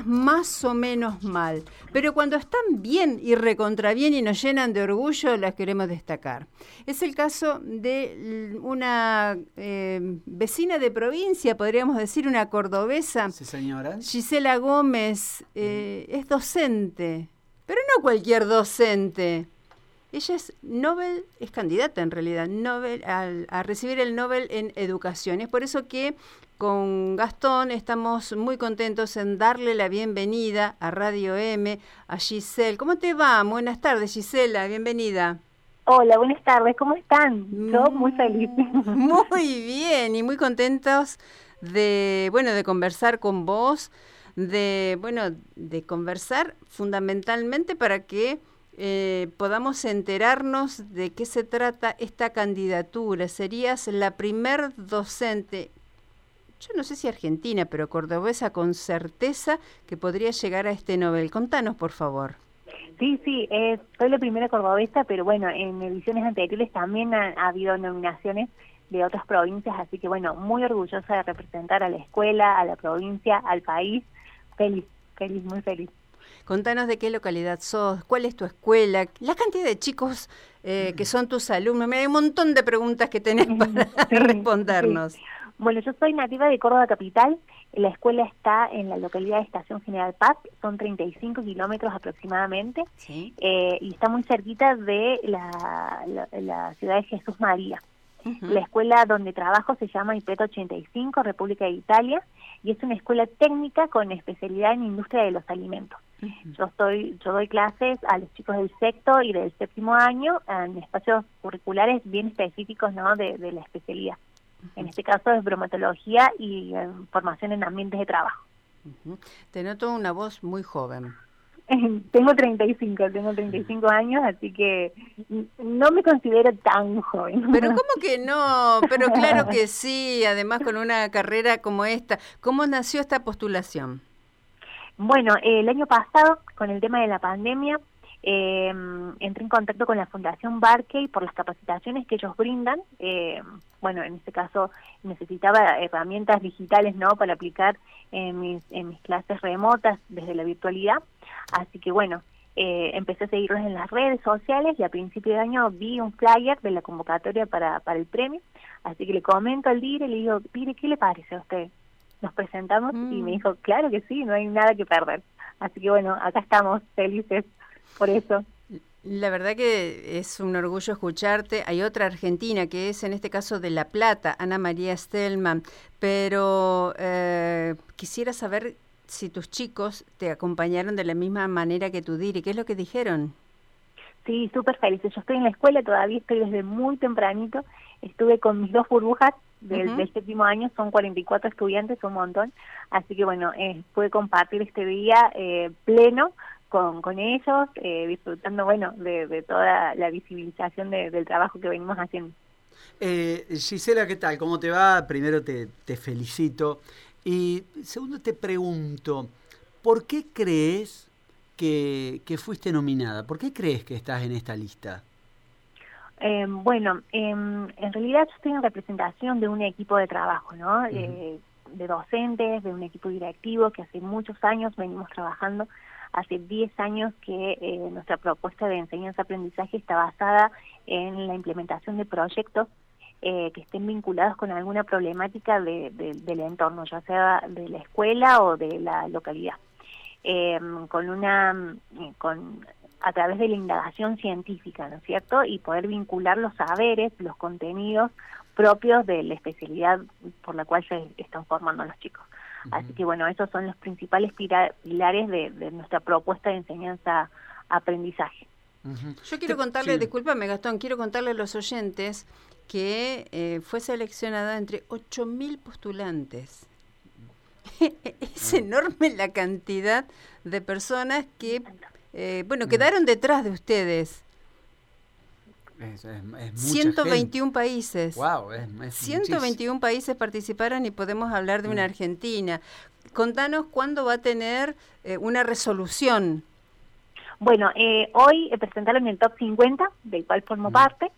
cosas más o menos mal, pero cuando están bien y recontra bien y nos llenan de orgullo, las queremos destacar. Es el caso de una eh, vecina de provincia, podríamos decir una cordobesa. Sí, señora. Gisela Gómez eh, es docente, pero no cualquier docente. Ella es Nobel, es candidata en realidad Nobel, a recibir el Nobel en Educación. Es por eso que con Gastón estamos muy contentos en darle la bienvenida a Radio M, a Giselle. ¿Cómo te va? Buenas tardes, Gisela, bienvenida. Hola, buenas tardes, ¿cómo están? Yo muy feliz. Muy bien y muy contentos de, bueno, de conversar con vos, de, bueno, de conversar fundamentalmente para que eh, podamos enterarnos de qué se trata esta candidatura. Serías la primer docente, yo no sé si argentina, pero cordobesa con certeza que podría llegar a este Nobel. Contanos, por favor. Sí, sí, eh, soy la primera cordobesa, pero bueno, en ediciones anteriores también ha, habido nominaciones de otras provincias, así que bueno, muy orgullosa de representar a la escuela, a la provincia, al país. Feliz, feliz, muy feliz. Contanos de qué localidad sos, cuál es tu escuela, la cantidad de chicos eh, que son tus alumnos. Me hay un montón de preguntas que tenés para respondernos. Bueno, yo soy nativa de Córdoba Capital. La escuela está en la localidad de Estación General Paz, son 35 kilómetros aproximadamente, eh, y está muy cerquita de la, la, ciudad de Jesús María. La escuela donde trabajo se llama IPET 85, República de Italia, y es una escuela técnica con especialidad en industria de los alimentos. Yo estoy, yo doy clases a los chicos del sexto y del séptimo año en espacios curriculares bien específicos ¿no? de, la especialidad. En este caso es bromatología y eh, formación en ambientes de trabajo. Te noto una voz muy joven. tengo 35, tengo 35 años, así que no me considero tan joven. Pero ¿cómo que no? Pero claro que sí, además con una carrera como esta. ¿Cómo nació esta postulación? Bueno, el año pasado, con el tema de la pandemia, eh, entré en contacto con la Fundación Barkey por las capacitaciones que ellos brindan. Eh, bueno, en este caso necesitaba herramientas digitales no para aplicar en mis, en mis clases remotas desde la virtualidad. Así que bueno, eh, empecé a seguirlos en las redes sociales y a principio de año vi un flyer de la convocatoria para, para el premio. Así que le comento al DIRE le digo, DIRE, ¿qué le parece a usted? Nos presentamos y me mm. dijo, claro que sí, no hay nada que perder. Así que bueno, acá estamos felices por eso. La verdad que es un orgullo escucharte. Hay otra argentina que es en este caso de La Plata, Ana María Stelman, pero eh, quisiera saber si tus chicos te acompañaron de la misma manera que tú, Diri. ¿Qué es lo que dijeron? Sí, súper felices. Yo estoy en la escuela, todavía estoy desde muy tempranito. Estuve con mis dos burbujas del, séptimo año, son 44 estudiantes, un montón. Así que bueno, eh, pude compartir este día eh, pleno con, con ellos, eh, disfrutando bueno de, toda la visibilización del trabajo que venimos haciendo. Eh, Gisela, ¿qué tal? ¿Cómo te va? Primero te, te felicito. Y segundo te pregunto, ¿por qué crees que, que fuiste nominada? ¿Por qué crees que estás en esta lista? Eh, bueno, em, en realidad yo estoy en representación de un equipo de trabajo, ¿no? Eh, de docentes, de un equipo directivo que hace muchos años venimos trabajando. Hace 10 años que eh, nuestra propuesta de enseñanza-aprendizaje está basada en la implementación de proyectos que estén vinculados con alguna problemática de, del entorno, ya sea de la escuela o de la localidad. Em, con una con a través de la indagación científica, ¿no es cierto? Y poder vincular los saberes, los contenidos propios de la especialidad por la cual se están formando los chicos. Así que bueno, esos son los principales pilares de, nuestra propuesta de enseñanza-aprendizaje. Yo quiero contarle, discúlpame Gastón, quiero contarle a los oyentes que eh, fue seleccionada entre 8.000 postulantes. es enorme la cantidad de personas que eh, bueno, quedaron detrás de ustedes. 121 países. Wow, 121 países participaron y podemos hablar de una mm. Argentina. Contanos cuándo va a tener eh, una resolución. Bueno, eh, hoy presentaron el top 50, del cual formo mm. parte.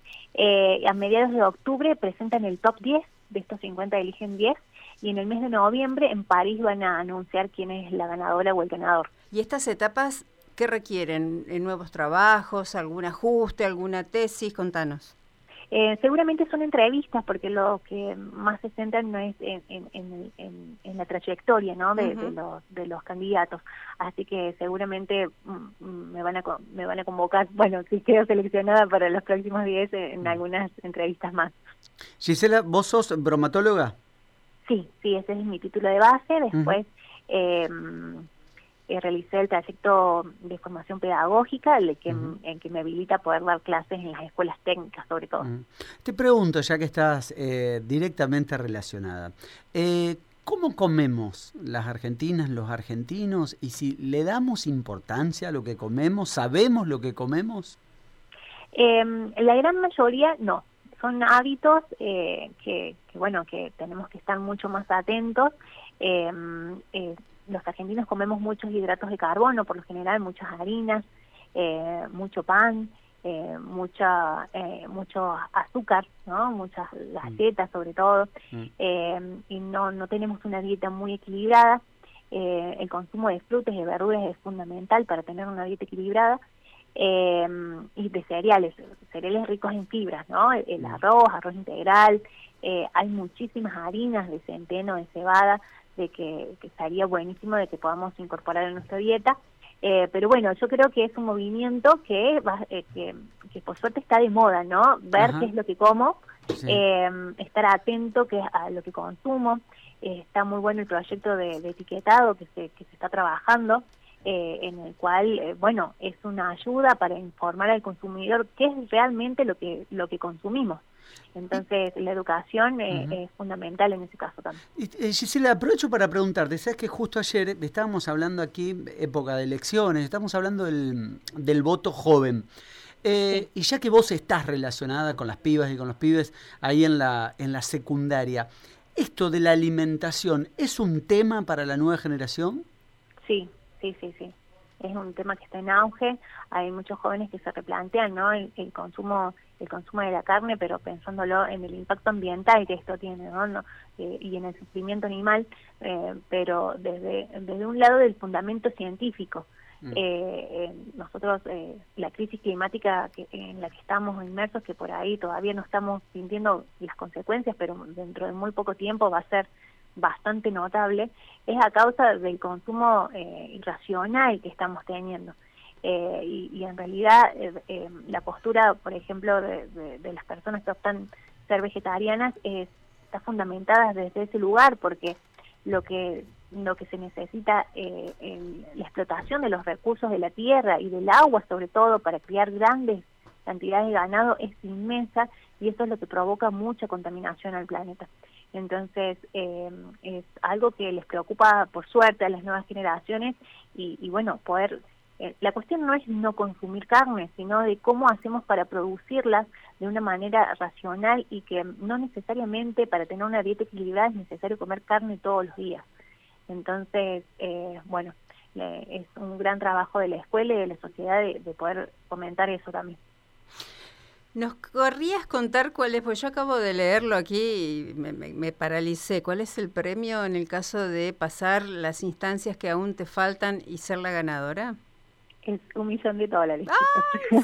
a mediados de octubre presentan el top 10, de estos 50 eligen 10 y en el mes de noviembre en París van a anunciar quién es la ganadora o el ganador. ¿Y estas etapas qué requieren? ¿Nuevos trabajos, algún ajuste, alguna tesis? Contanos. Eh, seguramente son entrevistas porque lo que más se centran no es en, en, en, en la trayectoria ¿no? De, de, los, de los candidatos. Así que seguramente mm, mm, me van a me van a convocar, bueno, si quedo seleccionada para los próximos días en algunas entrevistas más. Gisela, ¿vos sos bromatóloga? Sí, sí, ese es mi título de base. Después eh, eh, realicé el trayecto de formación pedagógica, el que, en que me habilita poder dar clases en las escuelas técnicas, sobre todo. Te pregunto, ya que estás eh, directamente relacionada, eh, ¿cómo comemos las argentinas, los argentinos? Y si le damos importancia a lo que comemos, ¿sabemos lo que comemos? Em, la gran mayoría no son hábitos eh, que, bueno, que tenemos que estar mucho más atentos. Em, eh, los argentinos comemos muchos hidratos de carbono, por lo general muchas harinas, eh, mucho pan, eh, mucha, eh, mucho azúcar, ¿no? muchas galletas sobre todo, mm. em, y no, no tenemos una dieta muy equilibrada. el consumo de frutas y de verduras es fundamental para tener una dieta equilibrada eh, y de cereales, cereales ricos en fibras, ¿no? El, mm. arroz, arroz integral, eh, hay muchísimas harinas de centeno, de cebada, de que, que estaría buenísimo de que podamos incorporar en nuestra dieta. Eh, pero bueno, yo creo que es un movimiento que, va, eh, que, que, por suerte está de moda, ¿no? Ver qué es lo que como, eh, estar atento que, a lo que consumo. Eh, está muy bueno el proyecto de, de etiquetado que se, que se está trabajando. Eh, en el cual, eh, bueno, es una ayuda para informar al consumidor qué es realmente lo que, lo que consumimos. Entonces, la educación eh, es fundamental en ese caso también. Y, Gisela, aprovecho para preguntarte, sabes que justo ayer estábamos hablando aquí, época de elecciones, estamos hablando del, del voto joven. Y ya que vos estás relacionada con las pibas y con los pibes ahí en la, en la secundaria, ¿esto de la alimentación es un tema para la nueva generación? Sí, sí, sí, sí. Es un tema que está en auge. Hay muchos jóvenes que se replantean, ¿no? El, consumo, el consumo de la carne, pero pensándolo en el impacto ambiental que esto tiene, ¿no? Eh, y en el sufrimiento animal, eh, pero desde desde un lado del fundamento científico. Mm. Eh, nosotros la crisis climática que, en la que estamos inmersos, que por ahí todavía no estamos sintiendo las consecuencias, pero dentro de muy poco tiempo va a ser bastante notable, es a causa del consumo eh, irracional que estamos teniendo. Eh, y, en realidad eh, la postura, por ejemplo, de, las personas que optan ser vegetarianas está fundamentada desde ese lugar, porque lo que lo que se necesita en la explotación de los recursos de la tierra y del agua, sobre todo para criar grandes cantidades de ganado, es inmensa y eso es lo que provoca mucha contaminación al planeta. Entonces, eh, es algo que les preocupa, por suerte, a las nuevas generaciones y, bueno, poder... Eh, la cuestión no es no consumir carne, sino de cómo hacemos para producirlas de una manera racional y que no necesariamente para tener una dieta equilibrada es necesario comer carne todos los días. Entonces, eh, bueno, es un gran trabajo de la escuela y de la sociedad de, de poder comentar eso también. ¿Nos corrías contar cuál es? Pues yo acabo de leerlo aquí y me, paralicé. ¿Cuál es el premio en el caso de pasar las instancias que aún te faltan y ser la ganadora? Es un millón de dólares.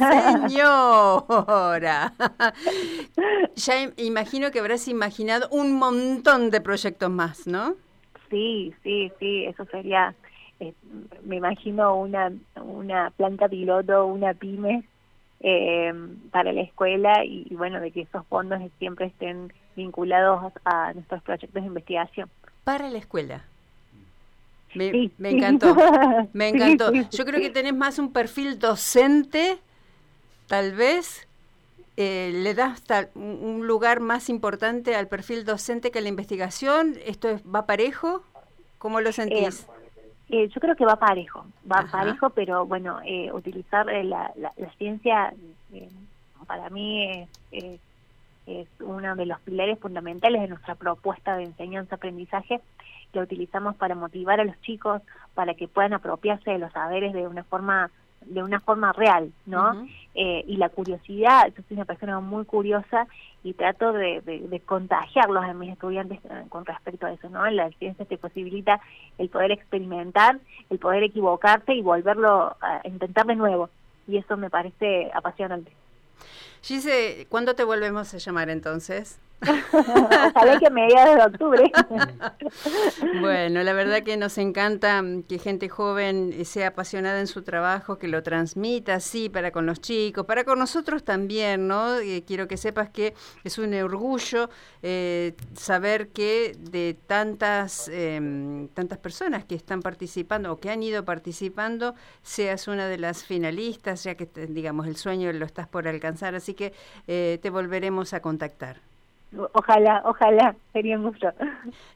¡Ay, señora! ya imagino que habrás imaginado un montón de proyectos más, ¿no? Sí, sí, sí, eso sería, eh, me imagino una, una planta piloto, una pyme eh, para la escuela y, bueno, de que esos fondos siempre estén vinculados a nuestros proyectos de investigación. Para la escuela. Me, me encantó, me encantó. Yo creo que tenés más un perfil docente, tal vez, eh, le das un lugar más importante al perfil docente que a la investigación. ¿Esto va parejo? ¿Cómo lo sentís? Eh, eh, yo creo que va parejo, va parejo, pero bueno, eh, utilizar eh, la, la, ciencia para mí es, es, uno de los pilares fundamentales de nuestra propuesta de enseñanza-aprendizaje. Lo utilizamos para motivar a los chicos, para que puedan apropiarse de los saberes de una forma de una forma real, ¿no? Eh, y la curiosidad, yo soy una persona muy curiosa y trato de, de, contagiarlos a mis estudiantes eh, con respecto a eso, ¿no? La ciencia te posibilita el poder experimentar, el poder equivocarte y volverlo a intentar de nuevo. Y eso me parece apasionante. Gise, ¿cuándo te volvemos a llamar entonces? Ojalá que mediados de octubre. bueno, la verdad que nos encanta que gente joven sea apasionada en su trabajo, que lo transmita, sí, para con los chicos, para con nosotros también, ¿no? Eh, quiero que sepas que es un orgullo eh, saber que de tantas, em, tantas personas que están participando o que han ido participando, seas una de las finalistas, ya que, digamos, el sueño lo estás por alcanzar, así que eh, te volveremos a contactar. Ojalá, ojalá, sería un gusto.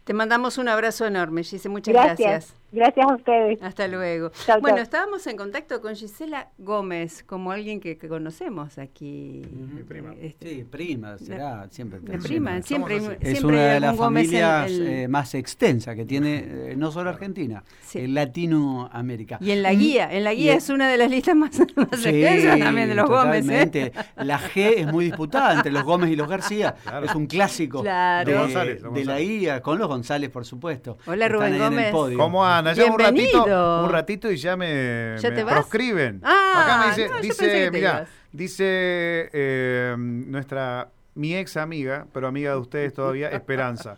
Te mandamos un abrazo enorme, Gise, muchas gracias. Gracias, a ustedes. Hasta luego. bueno, estábamos en contacto con Gisela Gómez, como alguien que, conocemos aquí. Mi prima. Este, sí, prima, será siempre. prima, siempre, Es una de las familias eh, más extensas que tiene, eh, no solo Argentina, en Latinoamérica. Y en la guía, en la guía es una de las listas más, extensas también de los Gómez. ¿eh? La G es muy disputada entre los Gómez y los García. Es un clásico de, la guía, con los González, por supuesto. Hola Rubén Gómez. ¿Cómo andan? Un ratito, un ratito y ya me, proscriben. Ah, Acá me dice, dice mira, dice eh, nuestra, mi ex amiga, pero amiga de ustedes todavía, Esperanza.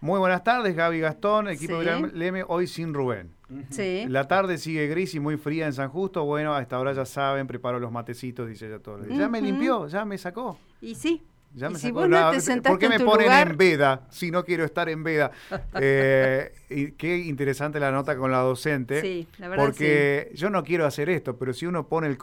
Muy buenas tardes, Gaby Gastón, equipo de Leme, hoy sin Rubén. Sí. La tarde sigue gris y muy fría en San Justo. Bueno, a esta hora ya saben, preparo los matecitos, dice ella todo. Ya me limpió, ya me sacó. Y sí. Ya me si ¿Por qué me ponen en veda si no quiero estar en veda? Eh, y qué interesante la nota con la docente. Sí, la verdad Porque yo no quiero hacer esto, pero si uno pone el